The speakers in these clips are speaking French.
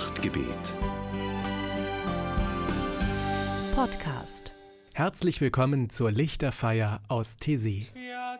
Nachtgebet. Podcast. Herzlich willkommen zur Lichterfeier aus Tesi. Ja,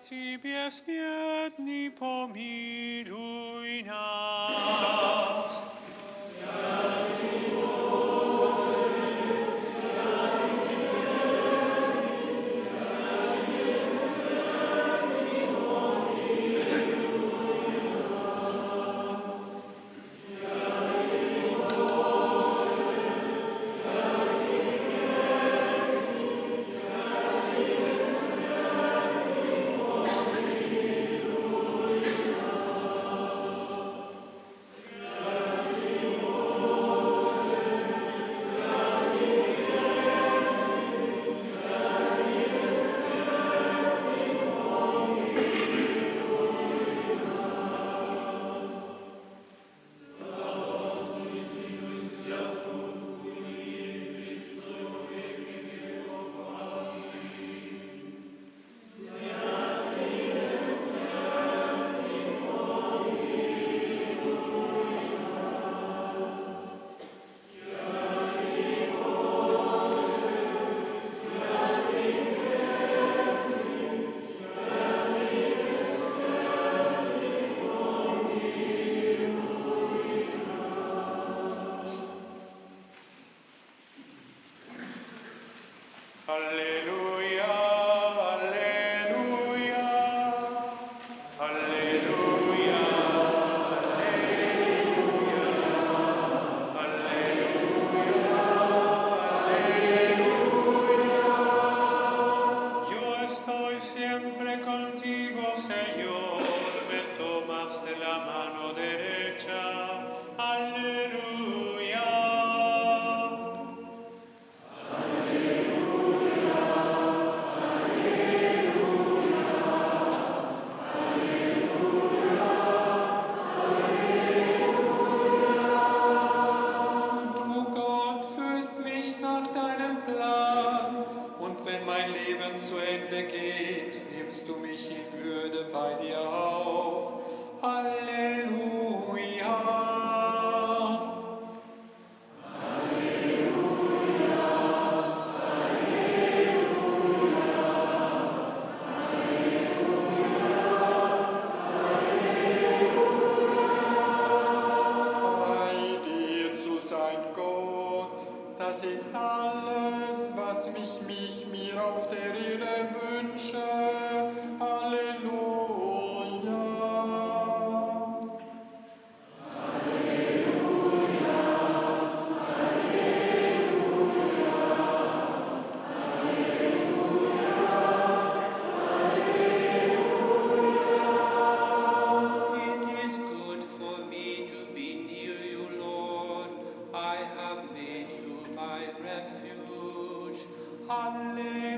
Hallelujah.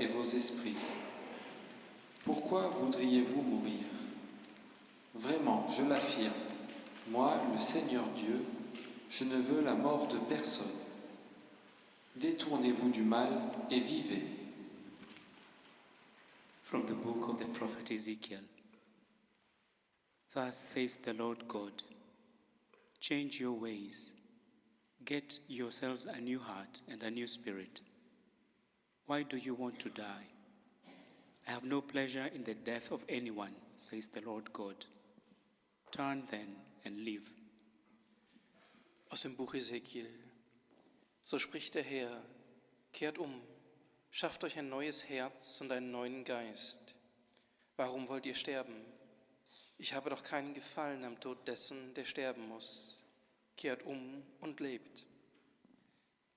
et vos esprits. Pourquoi voudriez-vous mourir? Vraiment, je l'affirme, moi, le Seigneur Dieu, je ne veux la mort de personne. Détournez-vous du mal et vivez. From the book of the prophet Ezekiel. Thus says the Lord God Change your ways, get yourselves a new heart and a new spirit. Why do you want to die? I have no pleasure in the death of anyone, says the Lord God. Turn then and live. Aus dem Buch Ezekiel. So spricht der Herr: Kehrt um, schafft euch ein neues Herz und einen neuen Geist. Warum wollt ihr sterben? Ich habe doch keinen Gefallen am Tod dessen, der sterben muss. Kehrt um und lebt.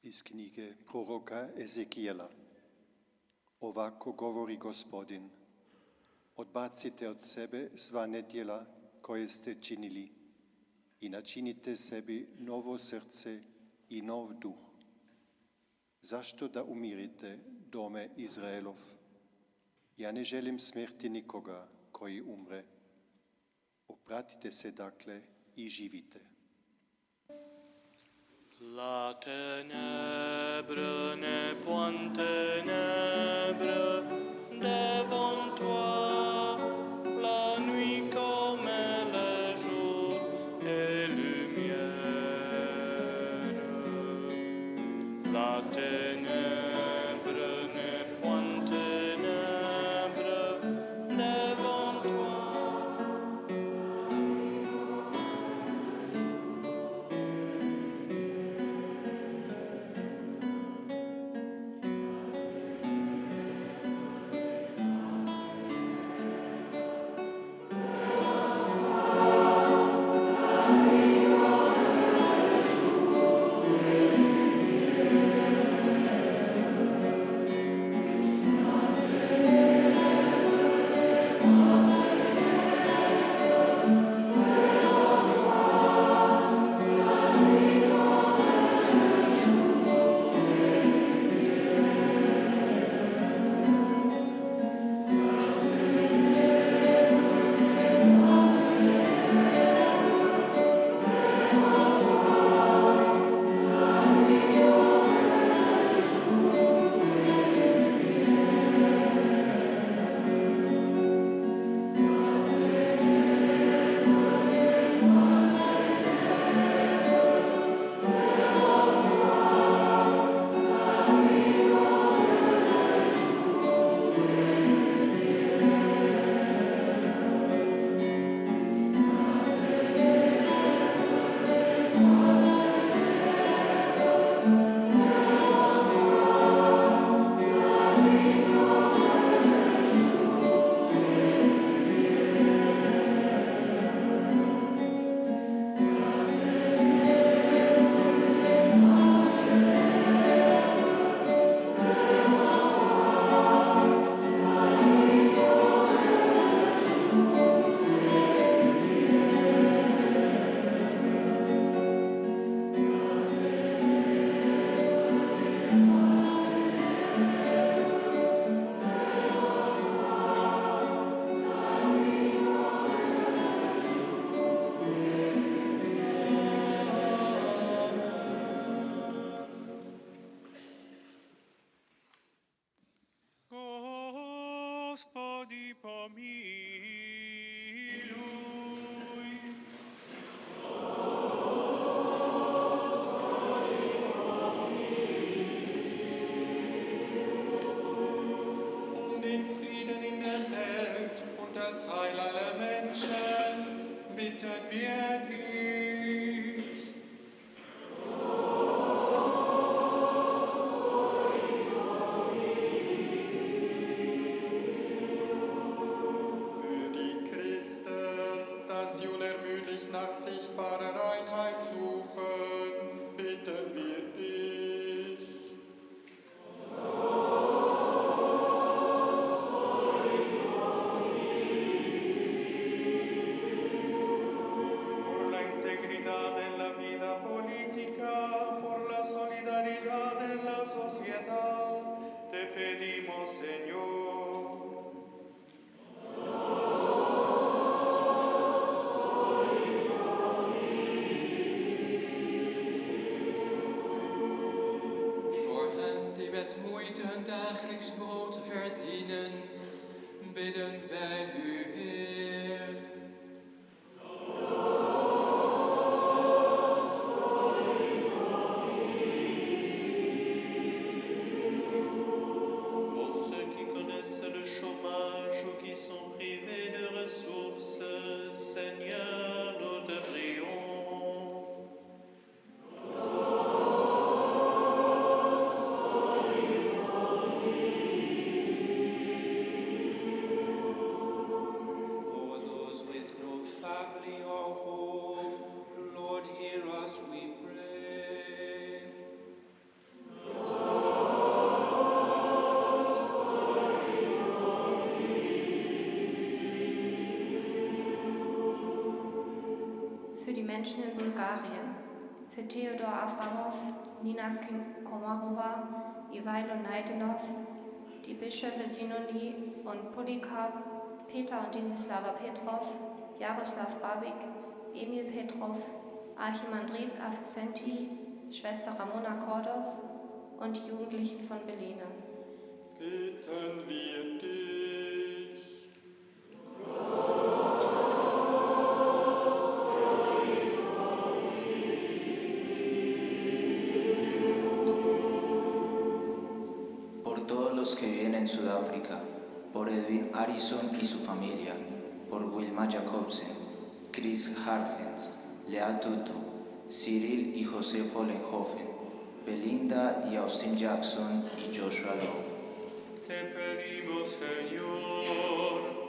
Ist Iskinige Proroka Ezekiela. Ovako govori gospodin. Odbacite od sebe sva nedjela koje ste činili i načinite sebi novo srce i nov duh. Zašto da umirite, dome Izraelov? Ja ne želim smrti nikoga koji umre. Opratite se dakle i živite. La tenebră ne poantenebră, devant Menschen in Bulgarien, für Theodor Avramov, Nina Komarova, Ivailo Naidenov, die Bischöfe Sinoni und Polycarp, Peter und Desislava Petrov, Jaroslav Babik, Emil Petrov, Archimandrit Avzenti, Schwester Ramona Kordos und die Jugendlichen von Belene. Bitten wir dich. Harrison y su familia, por Wilma Jacobsen, Chris Hargens, Lea Tutu, Cyril y José Follenhofen, Belinda y Austin Jackson y Joshua Lowe. Te pedimos, Señor,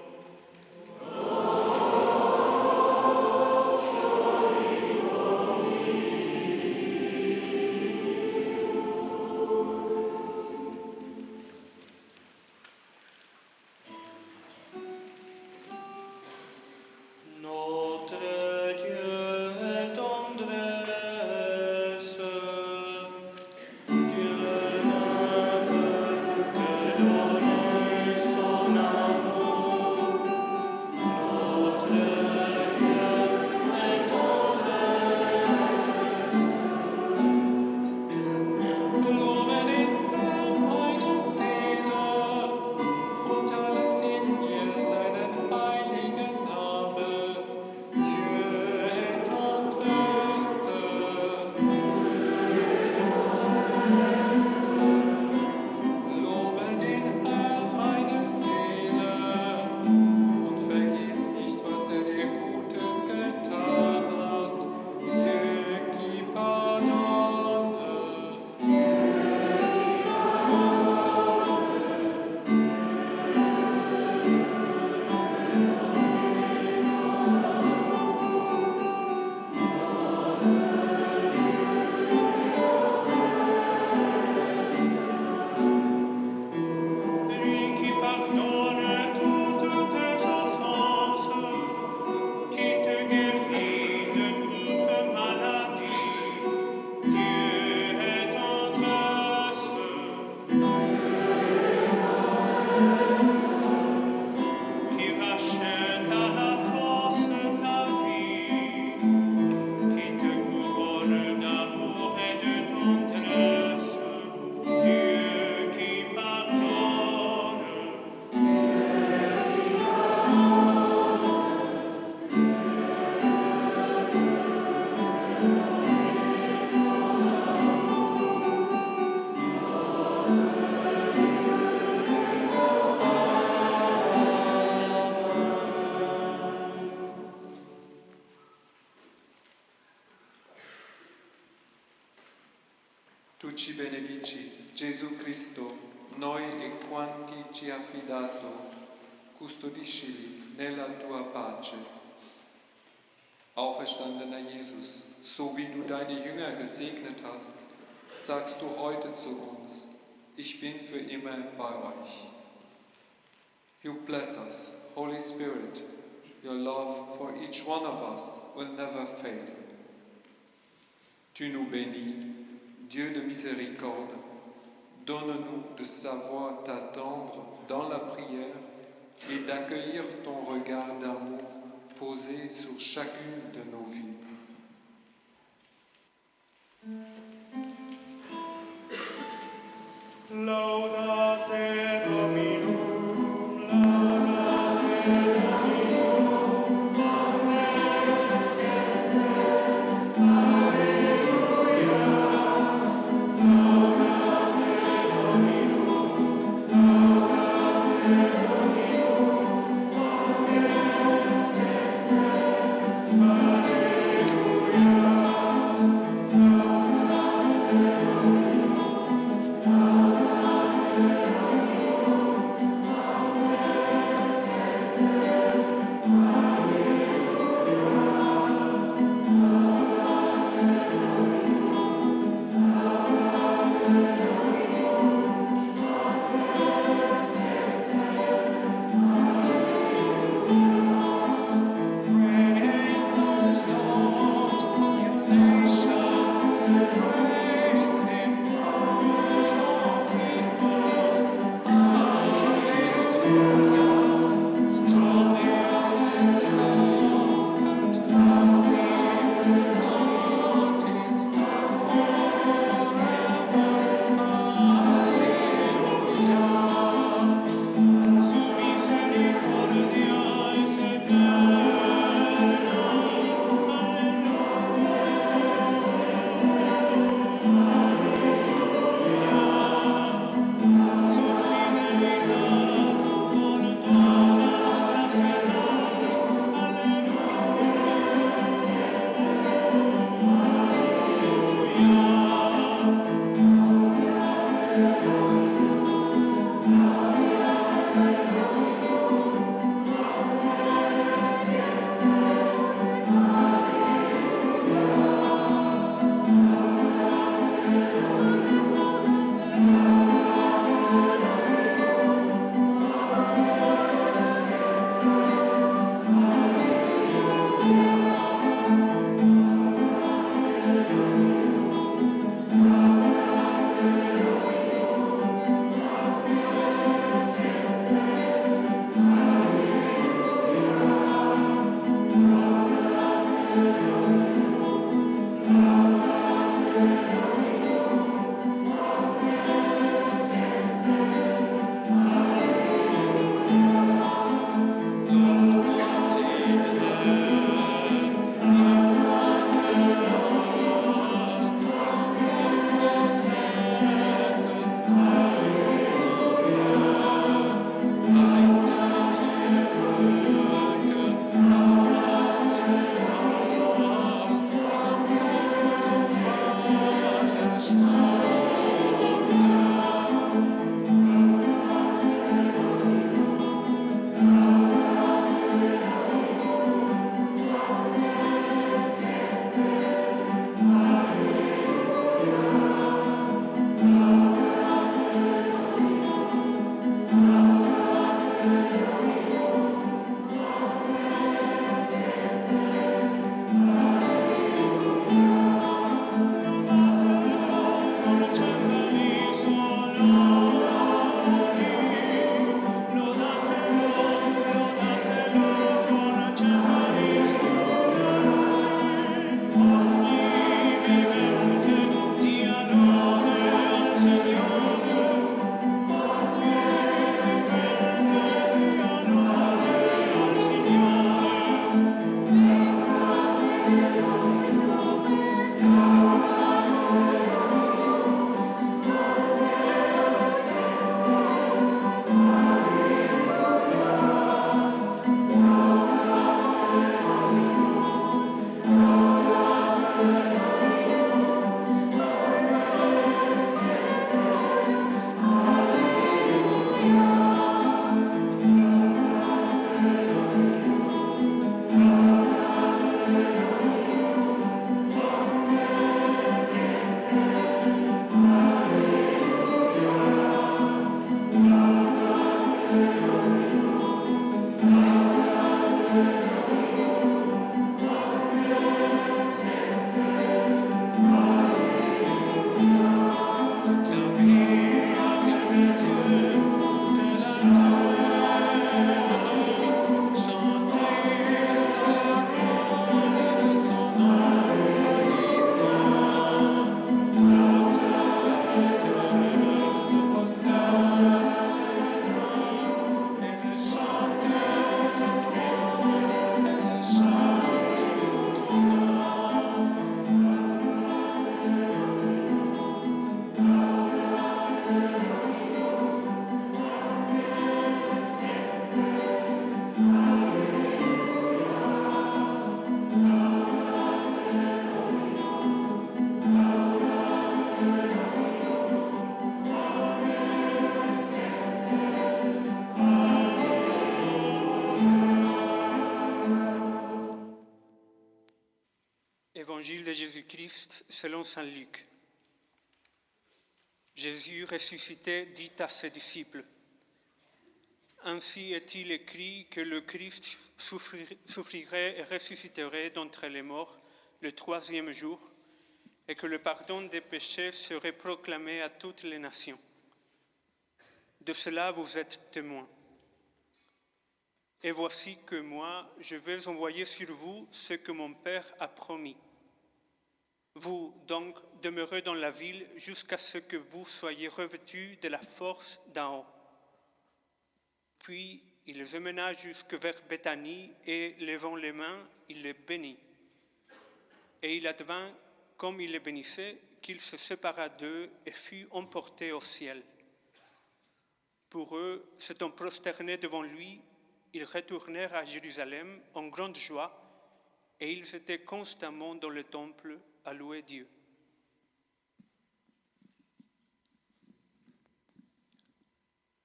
Tu ci benedici, Gesù Cristo, noi e quanti ci ha affidato, custodiscili nella tua pace. Auferstandener Jesus, so wie du deine Jünger gesegnet hast, sagst du heute zu uns, ich bin für immer bei euch. You bless us, Holy Spirit, your love for each one of us will never fail. Tu nous bénis, Dieu de miséricorde, donne-nous de savoir t'attendre dans la prière et d'accueillir ton regard d'amour posé sur chacune de nos vies. Laudate Évangile de Jésus-Christ selon Saint Luc. Jésus ressuscité dit à ses disciples, Ainsi est-il écrit que le Christ souffrir- souffrirait et ressusciterait d'entre les morts le troisième jour, et que le pardon des péchés serait proclamé à toutes les nations. De cela vous êtes témoins. Et voici que moi, je vais envoyer sur vous ce que mon Père a promis. Vous, donc, demeurez dans la ville jusqu'à ce que vous soyez revêtus de la force d'en haut. Puis il les emmena jusque vers Béthanie et, levant les mains, il les bénit. Et il advint, comme il les bénissait, qu'il se sépara d'eux et fut emporté au ciel. Pour eux, s'étant prosternés devant lui, ils retournèrent à Jérusalem en grande joie et ils étaient constamment dans le temple à louer Dieu.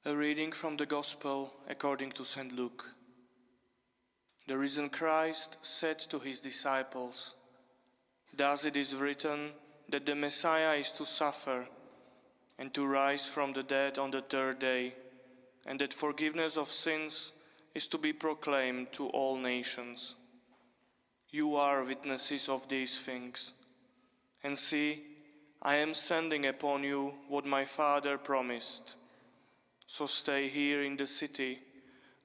A reading from the Gospel according to St. Luke. The risen Christ said to his disciples, Thus it is written that the Messiah is to suffer and to rise from the dead on the third day, and that forgiveness of sins is to be proclaimed to all nations. You are witnesses of these things. And see, I am sending upon you what my Father promised. So stay here in the city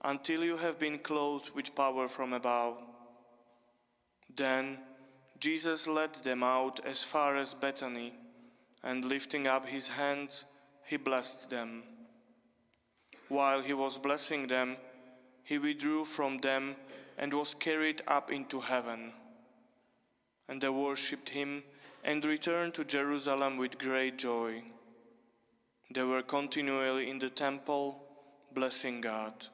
until you have been clothed with power from above. Then Jesus led them out as far as Bethany, and lifting up his hands, he blessed them. While he was blessing them, he withdrew from them and was carried up into heaven. And they worshipped him and returned to Jerusalem with great joy. They were continually in the temple, blessing God.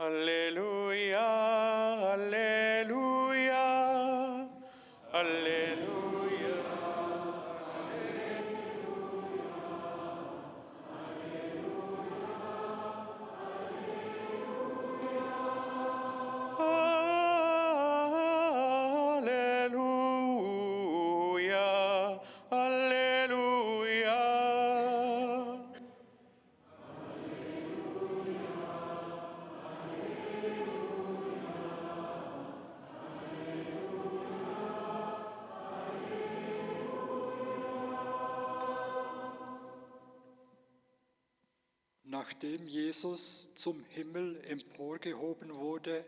Alleluia, Alleluia, Alleluia. Nachdem Jesus zum Himmel emporgehoben wurde,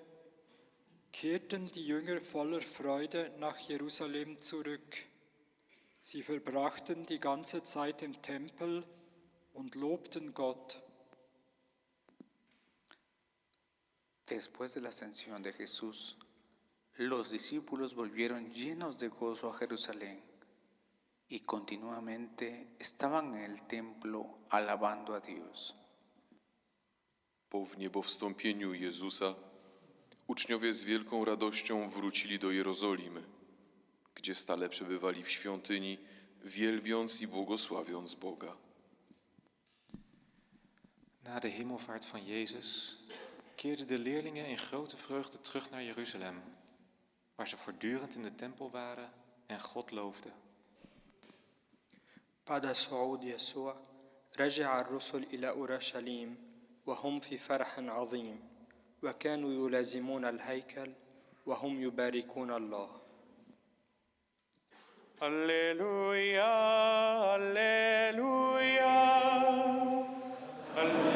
kehrten die Jünger voller Freude nach Jerusalem zurück. Sie verbrachten die ganze Zeit im Tempel und lobten Gott. Después de la ascensión de Jesús, los discípulos volvieron llenos de gozo a Jerusalén y continuamente estaban en el templo alabando a Dios. Po wniebowstąpieniu Jezusa uczniowie z wielką radością wrócili do Jerozolimy, gdzie stale przebywali w świątyni, wielbiąc i błogosławiąc Boga. Na de hemelvaart van Jezus keerden de leerlingen in grote vreugde terug naar Jeruzalem, waar ze voortdurend in de tempel waren en God loofden. بعد صعود يسوع رجع الرسل إلى أورشليم وهم في فرح عظيم وكانوا يلازمون الهيكل وهم يباركون الله Alleluia, Alleluia, Alleluia.